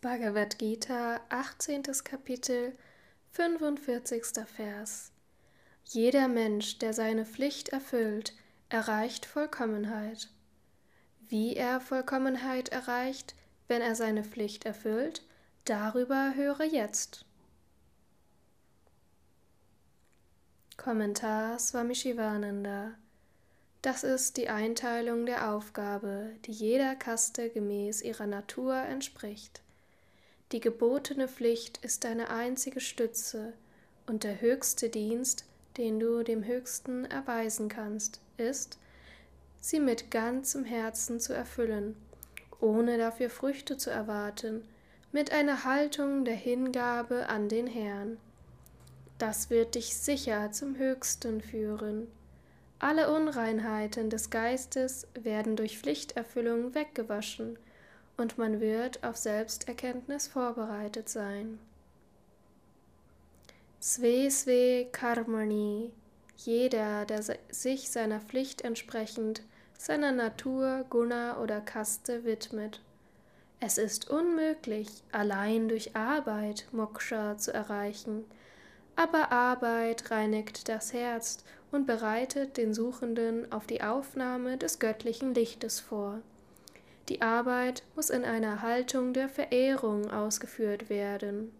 Bhagavad Gita, 18. Kapitel, 45. Vers. Jeder Mensch, der seine Pflicht erfüllt, erreicht Vollkommenheit. Wie er Vollkommenheit erreicht, wenn er seine Pflicht erfüllt, darüber höre jetzt. Kommentar Swami Shivananda das ist die Einteilung der Aufgabe, die jeder Kaste gemäß ihrer Natur entspricht. Die gebotene Pflicht ist deine einzige Stütze, und der höchste Dienst, den du dem Höchsten erweisen kannst, ist, sie mit ganzem Herzen zu erfüllen, ohne dafür Früchte zu erwarten, mit einer Haltung der Hingabe an den Herrn. Das wird dich sicher zum Höchsten führen. Alle Unreinheiten des Geistes werden durch Pflichterfüllung weggewaschen, und man wird auf Selbsterkenntnis vorbereitet sein. Sve Sve Karmani, jeder, der sich seiner Pflicht entsprechend seiner Natur, Guna oder Kaste widmet. Es ist unmöglich, allein durch Arbeit Moksha zu erreichen, aber Arbeit reinigt das Herz und bereitet den Suchenden auf die Aufnahme des göttlichen Lichtes vor. Die Arbeit muss in einer Haltung der Verehrung ausgeführt werden.